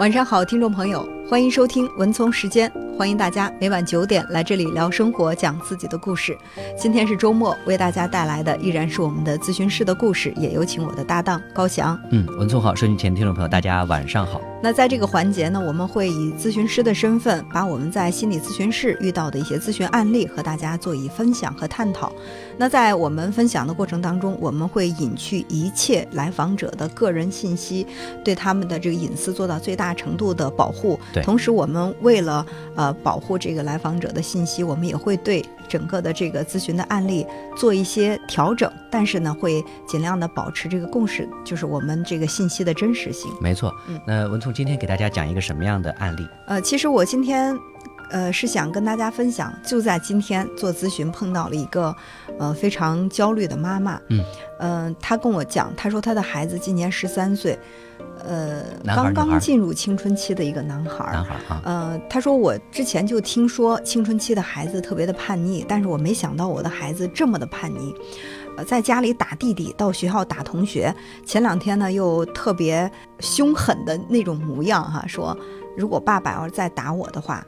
晚上好，听众朋友，欢迎收听文聪时间，欢迎大家每晚九点来这里聊生活，讲自己的故事。今天是周末，为大家带来的依然是我们的咨询师的故事，也有请我的搭档高翔。嗯，文聪好，收音机前听众朋友，大家晚上好。那在这个环节呢，我们会以咨询师的身份，把我们在心理咨询室遇到的一些咨询案例和大家做以分享和探讨。那在我们分享的过程当中，我们会隐去一切来访者的个人信息，对他们的这个隐私做到最大程度的保护。对同时我们为了呃保护这个来访者的信息，我们也会对整个的这个咨询的案例做一些调整，但是呢，会尽量的保持这个共识，就是我们这个信息的真实性。没错，嗯那文聪今天给大家讲一个什么样的案例？呃，其实我今天，呃，是想跟大家分享，就在今天做咨询碰到了一个，呃，非常焦虑的妈妈。嗯，呃，她跟我讲，她说她的孩子今年十三岁，呃，刚刚进入青春期的一个男孩儿。男孩儿啊，呃，她说我之前就听说青春期的孩子特别的叛逆，但是我没想到我的孩子这么的叛逆。呃，在家里打弟弟，到学校打同学，前两天呢又特别凶狠的那种模样哈，说如果爸爸要是再打我的话，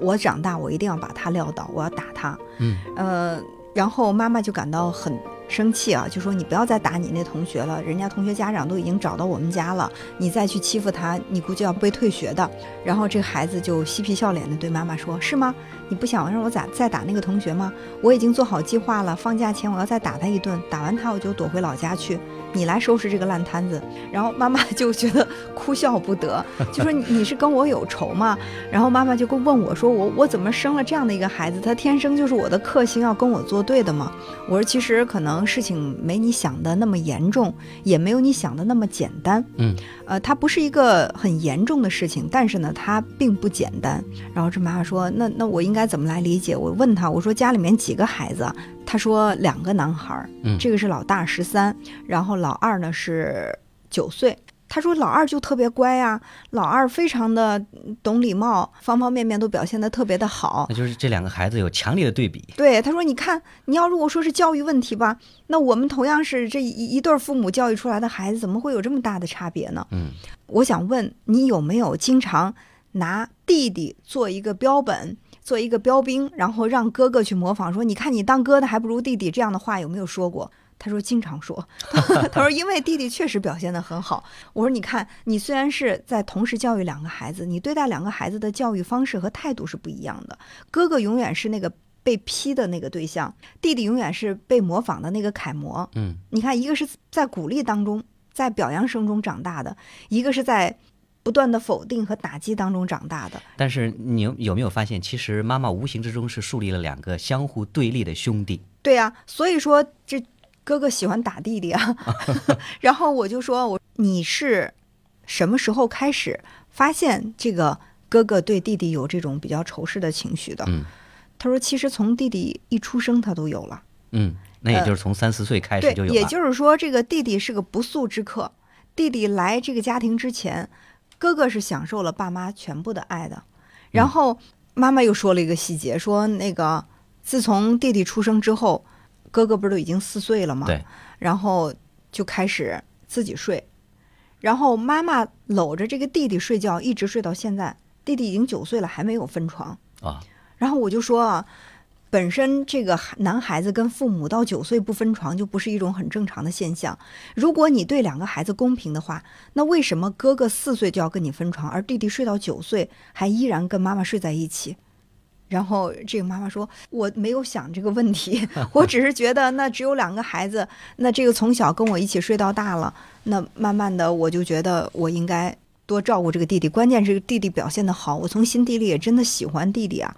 我长大我一定要把他撂倒，我要打他。嗯，呃，然后妈妈就感到很生气啊，就说你不要再打你那同学了，人家同学家长都已经找到我们家了，你再去欺负他，你估计要被退学的。然后这个孩子就嬉皮笑脸的对妈妈说：“是吗？你不想让我咋再打那个同学吗？我已经做好计划了，放假前我要再打他一顿，打完他我就躲回老家去，你来收拾这个烂摊子。”然后妈妈就觉得哭笑不得，就说：“你你是跟我有仇吗？”然后妈妈就跟问我说：“我我怎么生了这样的一个孩子？他天生就是我的克星，要跟我作对的吗？”我说：“其实可能事情没你想的那么严重，也没有你想的那么简单。嗯，呃，它不是一个很严重的事情，但是呢，它并不简单。”然后这妈妈说：“那那我应该怎么来理解？”我问他：“我说家里面几个孩子啊？”他说：“两个男孩儿，嗯这个是老大十三，然后老二呢是九岁。”他说：“老二就特别乖呀、老二非常的懂礼貌，方方面面都表现得特别的好。那就是这两个孩子有强烈的对比。对，他说：“你看，你要如果说是教育问题吧，那我们同样是这一一对儿父母教育出来的孩子，怎么会有这么大的差别呢？”嗯，我想问你有没有经常拿弟弟做一个标本，做一个标兵，然后让哥哥去模仿，说：“你看你当哥的还不如弟弟。”这样的话有没有说过？他说经常说，他说因为弟弟确实表现得很好。我说你看，你虽然是在同时教育两个孩子，你对待两个孩子的教育方式和态度是不一样的。哥哥永远是那个被批的那个对象，弟弟永远是被模仿的那个楷模。嗯，你看，一个是在鼓励当中，在表扬声中长大的，一个是在不断的否定和打击当中长大的。但是你有有没有发现，其实妈妈无形之中是树立了两个相互对立的兄弟。对呀、所以说这哥哥喜欢打弟弟啊。然后我就说，我你是什么时候开始发现这个哥哥对弟弟有这种比较仇视的情绪的？嗯他说，其实从弟弟一出生他都有了。嗯，那也就是从三四岁开始就，有了。也就是说，这个弟弟是个不速之客。弟弟来这个家庭之前，哥哥是享受了爸妈全部的爱的。然后妈妈又说了一个细节，说那个自从弟弟出生之后，哥哥不是都已经四岁了吗？对，然后就开始自己睡，然后妈妈搂着这个弟弟睡觉，一直睡到现在。弟弟已经九岁了，还没有分床。啊，然后我就说啊，本身这个男孩子跟父母到九岁不分床就不是一种很正常的现象。如果你对两个孩子公平的话，那为什么哥哥四岁就要跟你分床，而弟弟睡到九岁还依然跟妈妈睡在一起？然后这个妈妈说：“我没有想这个问题，我只是觉得那只有两个孩子，那这个从小跟我一起睡到大了，那慢慢的我就觉得我应该多照顾这个弟弟。关键是弟弟表现的好，我从心底里也真的喜欢弟弟啊。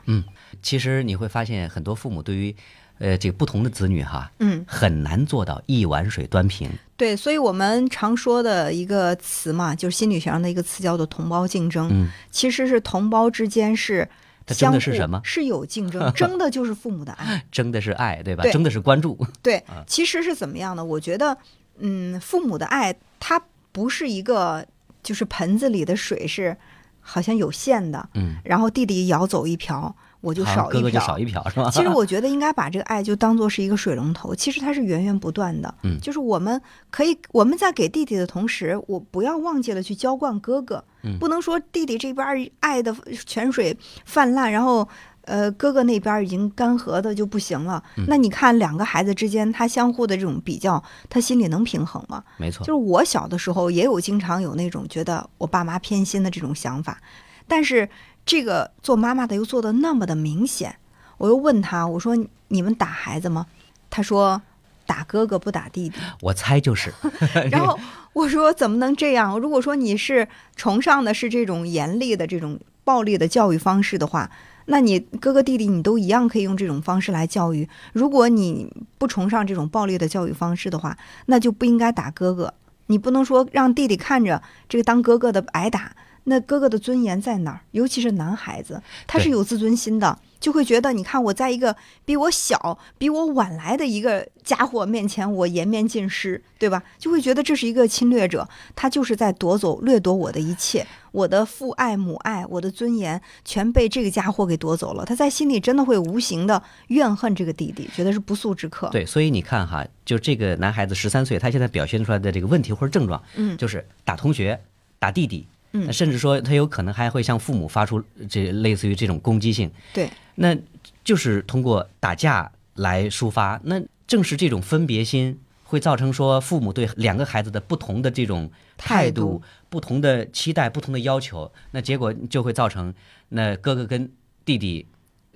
其实你会发现，很多父母对于呃这个不同的子女哈，嗯，很难做到一碗水端平。对，所以我们常说的一个词嘛，就是心理学上的一个词叫做同胞竞争。嗯，其实是同胞之间是它相互争的是什么是有竞争，争的就是父母的爱。争的是爱，对吧？对争的是关注。对啊，其实是怎么样的？我觉得，嗯，父母的爱它不是一个，就是盆子里的水是好像有限的，嗯，然后弟弟舀走一瓢。我就少一瓢。哥哥就少一瓢是吧？其实我 觉得应该把这个爱就当做是一个水龙头，其实它是源源不断的。嗯就是我们可以我们在给弟弟的同时，我不要忘记了去浇灌哥哥，嗯不能说弟弟这边爱的泉水泛滥，然后。呃，哥哥那边已经干涸的就不行了。嗯那你看两个孩子之间，他相互的这种比较，他心里能平衡吗？没错就，是我小的时候也有经常有那种觉得我爸妈偏心的这种想法，但是这个做妈妈的又做的那么的明显，我又问他，我说你们打孩子吗？他说打哥哥不打弟弟。我猜就是。然后我说怎么能这样？如果说你是崇尚的是这种严厉的这种暴力的教育方式的话，那你哥哥弟弟你都一样可以用这种方式来教育。如果你不崇尚这种暴力的教育方式的话，那就不应该打哥哥。你不能说让弟弟看着这个当哥哥的挨打，那哥哥的尊严在哪儿？尤其是男孩子，他是有自尊心的，就会觉得你看我在一个比我小、比我晚来的一个家伙面前，我颜面尽失，对吧？就会觉得这是一个侵略者，他就是在夺走、掠夺我的一切，我的父爱、母爱、我的尊严，全被这个家伙给夺走了。他在心里真的会无形的怨恨这个弟弟，觉得是不速之客。，对，所以你看哈，就这个男孩子十三岁，他现在表现出来的这个问题或者症状，嗯就是打同学、打弟弟，甚至说他有可能还会向父母发出这类似于这种攻击性，对，那就是通过打架来抒发。那正是这种分别心，会造成说父母对两个孩子的不同的这种态态度不同的期待、不同的要求，那结果就会造成那哥哥跟弟弟，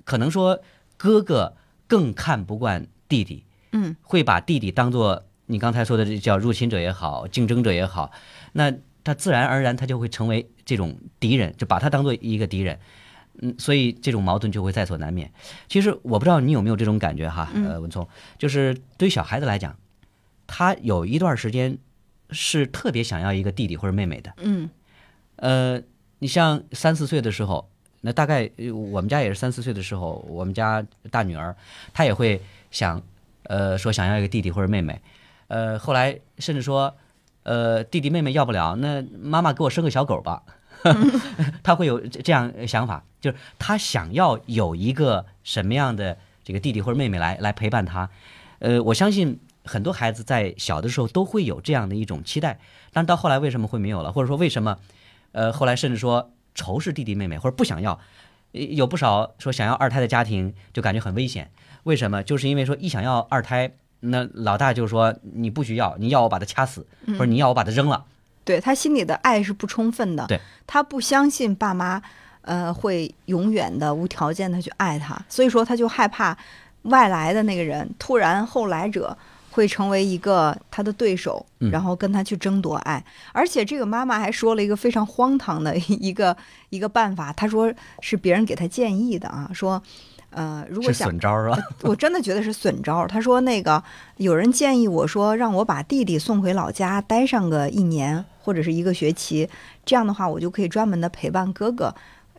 可能说哥哥更看不惯弟弟，嗯，会把弟弟当做你刚才说的这叫入侵者也好，竞争者也好，那他自然而然他就会成为这种敌人，就把他当做一个敌人。嗯，所以这种矛盾就会在所难免。其实我不知道你有没有这种感觉哈，呃，文聪，就是对于小孩子来讲，他有一段时间是特别想要一个弟弟或者妹妹的。嗯呃，你像三四岁的时候，那大概呃我们家也是三四岁的时候，我们家大女儿她也会想，呃，说想要一个弟弟或者妹妹，呃，后来甚至说，呃，弟弟妹妹要不了，那妈妈给我生个小狗吧，他会有这样想法，就是他想要有一个什么样的这个弟弟或者妹妹来来陪伴他，呃，我相信很多孩子在小的时候都会有这样的一种期待，但到后来为什么会没有了，或者说为什么？呃，后来甚至说仇视弟弟妹妹或者不想要，有不少说想要二胎的家庭就感觉很危险。为什么？就是因为说一想要二胎，那老大就说你不许要，你要我把他掐死，或者你要我把他扔了。对他心里的爱是不充分的，对他不相信爸妈，呃，会永远的无条件的去爱他，所以说他就害怕外来的那个人突然后来者会成为一个他的对手，嗯然后跟他去争夺爱。而且这个妈妈还说了一个非常荒唐的 一个一个办法，她说是别人给她建议的啊，说。呃，如果是想损招啊！我真的觉得是损招儿。他说那个有人建议我说，让我把弟弟送回老家待上个一年或者是一个学期，这样的话我就可以专门的陪伴哥哥，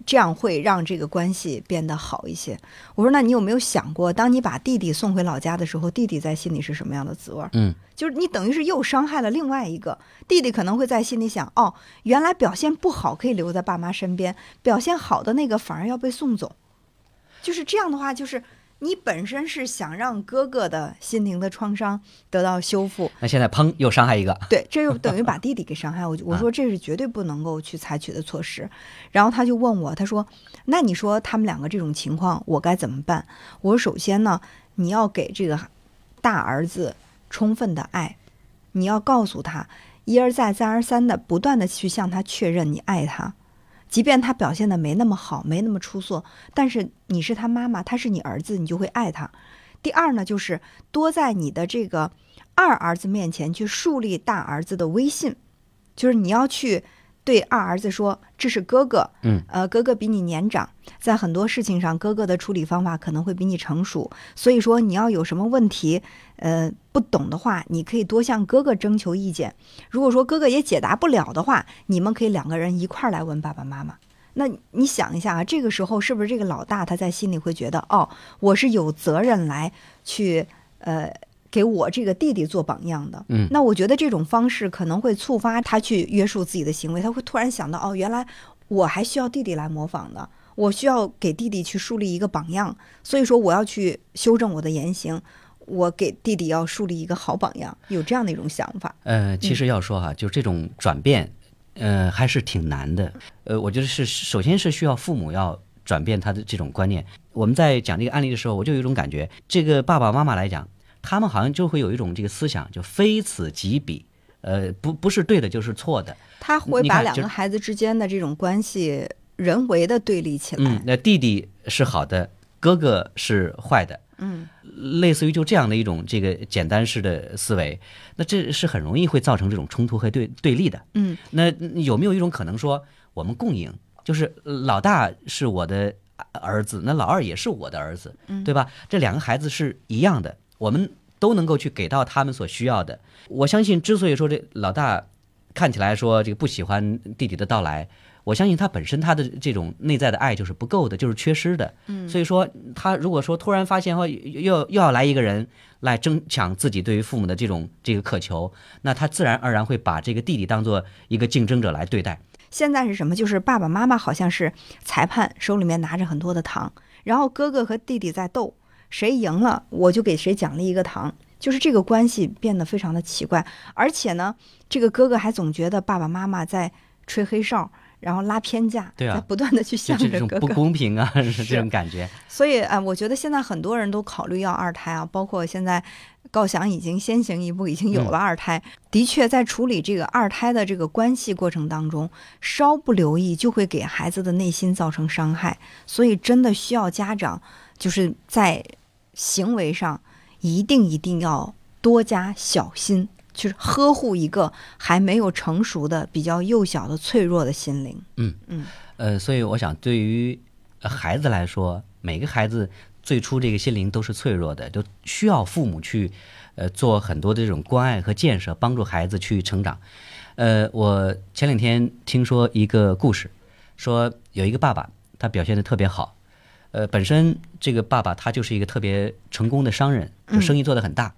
这样会让这个关系变得好一些。我说那你有没有想过，当你把弟弟送回老家的时候，弟弟在心里是什么样的滋味儿？嗯，就是你等于是又伤害了另外一个弟弟，可能会在心里想，哦，原来表现不好可以留在爸妈身边，表现好的那个反而要被送走。就是这样的话，就是你本身是想让哥哥的心灵的创伤得到修复，那现在砰又伤害一个，对，这又等于把 弟弟给伤害。我就我说这是绝对不能够去采取的措施。然后他就问我，他说：“那你说他们两个这种情况，我该怎么办？”我说：“首先呢，你要给这个大儿子充分的爱，你要告诉他一而再、再而三的不断的去向他确认你爱他。”即便他表现的没那么好，没那么出色，但是你是他妈妈，他是你儿子，你就会爱他。第二呢，就是多在你的这个二儿子面前去树立大儿子的威信，就是你要去对二儿子说，这是哥哥，嗯，呃，哥哥比你年长，在很多事情上，哥哥的处理方法可能会比你成熟，所以说你要有什么问题，呃，不懂的话，你可以多向哥哥征求意见。如果说哥哥也解答不了的话，你们可以两个人一块儿来问爸爸妈妈。那你想一下啊，这个时候是不是这个老大他在心里会觉得，哦，我是有责任来去呃给我这个弟弟做榜样的？嗯那我觉得这种方式可能会触发他去约束自己的行为，他会突然想到，哦，原来我还需要弟弟来模仿的。我需要给弟弟去树立一个榜样，所以说我要去修正我的言行，我给弟弟要树立一个好榜样，有这样的一种想法。呃，其实要说哈，就这种转变，呃，还是挺难的。呃，我觉得是首先是需要父母要转变他的这种观念。我们在讲这个案例的时候，我就有一种感觉，这个爸爸妈妈来讲，他们好像就会有一种这个思想，就非此即彼，呃，不不是对的就是错的。他会把两个孩子之间的这种关系人为的对立起来。嗯，那弟弟是好的，哥哥是坏的。嗯类似于就这样的一种这个简单式的思维，那这是很容易会造成这种冲突和对对立的。嗯那有没有一种可能说，我们共赢，就是呃老大是我的儿子，那老二也是我的儿子，对吧？这两个孩子是一样的，我们都能够去给到他们所需要的。我相信，之所以说这老大看起来说这个不喜欢弟弟的到来，我相信他本身他的这种内在的爱就是不够的，就是缺失的。嗯，所以说他如果说突然发现说又又又要来一个人来争抢自己对于父母的这种这个渴求，那他自然而然会把这个弟弟当做一个竞争者来对待。现在是什么？就是爸爸妈妈好像是裁判，手里面拿着很多的糖，然后哥哥和弟弟在斗，谁赢了我就给谁奖励一个糖，就是这个关系变得非常的奇怪。而且呢，这个哥哥还总觉得爸爸妈妈在吹黑哨，然后拉偏架，对啊在不断的去向着哥哥不。公平啊，是这种感觉。所以啊、呃我觉得现在很多人都考虑要二胎啊，包括现在高翔已经先行一步，已经有了二胎。的确，在处理这个二胎的这个关系过程当中，稍不留意就会给孩子的内心造成伤害。所以，真的需要家长就是在行为上一定一定要多加小心，就是呵护一个还没有成熟的、比较幼小的、脆弱的心灵。嗯嗯呃，所以我想，对于呃孩子来说，每个孩子最初这个心灵都是脆弱的，都需要父母去呃做很多的这种关爱和建设，帮助孩子去成长。呃，我前两天听说一个故事，说有一个爸爸，他表现的特别好。呃，本身这个爸爸他就是一个特别成功的商人，就生意做得很大。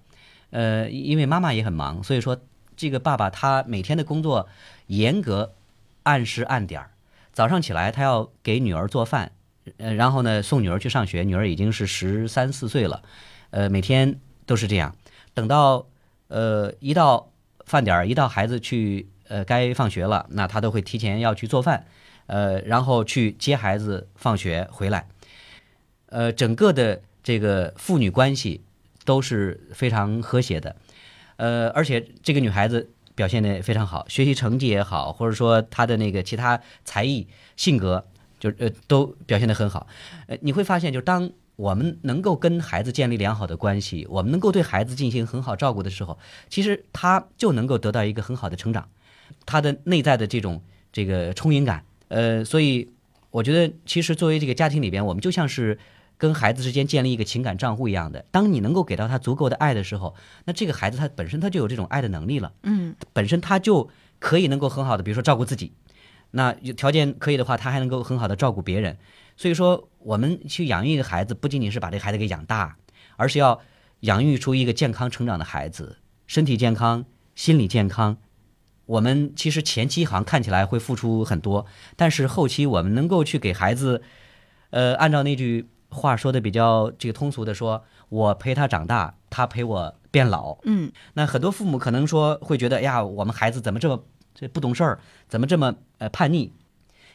呃，因为妈妈也很忙，所以说这个爸爸他每天的工作严格按时按点儿。早上起来他要给女儿做饭，呃，然后呢送女儿去上学，女儿已经是十三四岁了，呃，每天都是这样。等到呃一到饭点儿，一到孩子去呃该放学了，那他都会提前要去做饭，呃，然后去接孩子放学回来，呃，整个的这个父女关系都是非常和谐的，呃，而且这个女孩子表现的非常好，学习成绩也好，或者说她的那个其他才艺、性格，就呃都表现得很好。呃，你会发现，就当我们能够跟孩子建立良好的关系，我们能够对孩子进行很好照顾的时候，其实他就能够得到一个很好的成长，他的内在的这种这个充盈感。呃，所以我觉得，其实作为这个家庭里边，我们就像是跟孩子之间建立一个情感账户一样的。当你能够给到他足够的爱的时候，那这个孩子他本身他就有这种爱的能力了。嗯，本身他就可以能够很好的，比如说照顾自己，那有条件可以的话，他还能够很好的照顾别人。所以说，我们去养育一个孩子，不仅仅是把这个孩子给养大，而是要养育出一个健康成长的孩子，身体健康，心理健康。我们其实前期好像看起来会付出很多，但是后期我们能够去给孩子，呃，按照那句话说的比较这个通俗的说，我陪他长大，他陪我变老。嗯，那很多父母可能说会觉得，哎呀，我们孩子怎么这么这不懂事儿，怎么这么呃叛逆？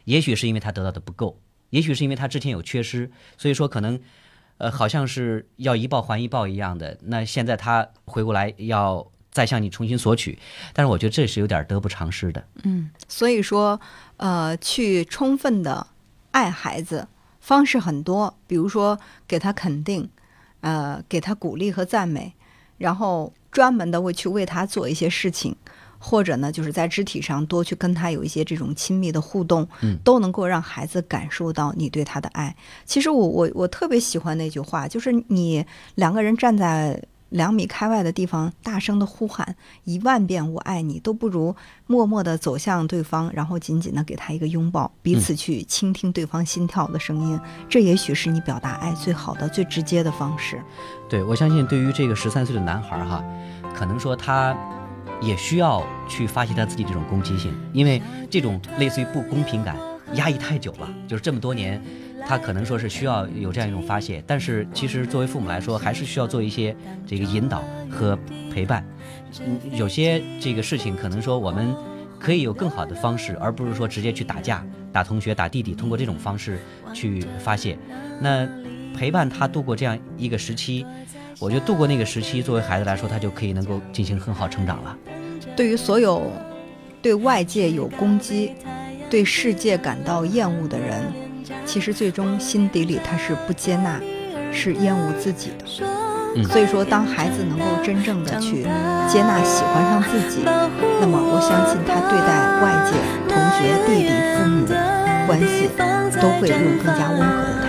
也许是因为他得到的不够，也许是因为他之前有缺失，所以说可能呃好像是要一报还一报一样的。那现在他回过来要再向你重新索取，但是我觉得这是有点得不偿失的。嗯所以说，呃，去充分的爱孩子方式很多，比如说给他肯定，呃，给他鼓励和赞美，然后专门的为去为他做一些事情，或者呢，就是在肢体上多去跟他有一些这种亲密的互动，嗯都能够让孩子感受到你对他的爱。其实我我我特别喜欢那句话，就是你两个人站在。两米开外的地方，大声的呼喊一万遍“我爱你”，都不如默默的走向对方，然后紧紧的给他一个拥抱，彼此去倾听对方心跳的声音。这也许是你表达爱最好的、最直接的方式。对我相信，对于这个十三岁的男孩儿哈，可能说他也需要去发泄他自己这种攻击性，因为这种类似于不公平感压抑太久了，就是这么多年，他可能说是需要有这样一种发泄，但是其实作为父母来说，还是需要做一些这个引导和陪伴。有些这个事情可能说我们可以有更好的方式，而不是说直接去打架、打同学、打弟弟，通过这种方式去发泄。那陪伴他度过这样一个时期，我觉得度过那个时期，作为孩子来说，他就可以能够进行很好成长了。对于所有对外界有攻击、对世界感到厌恶的人，其实最终心底里他是不接纳，是厌恶自己的。嗯所以说，当孩子能够真正的去接纳、喜欢上自己，那么我相信他对待外界、同学、弟弟、父母关系都会用更加温和的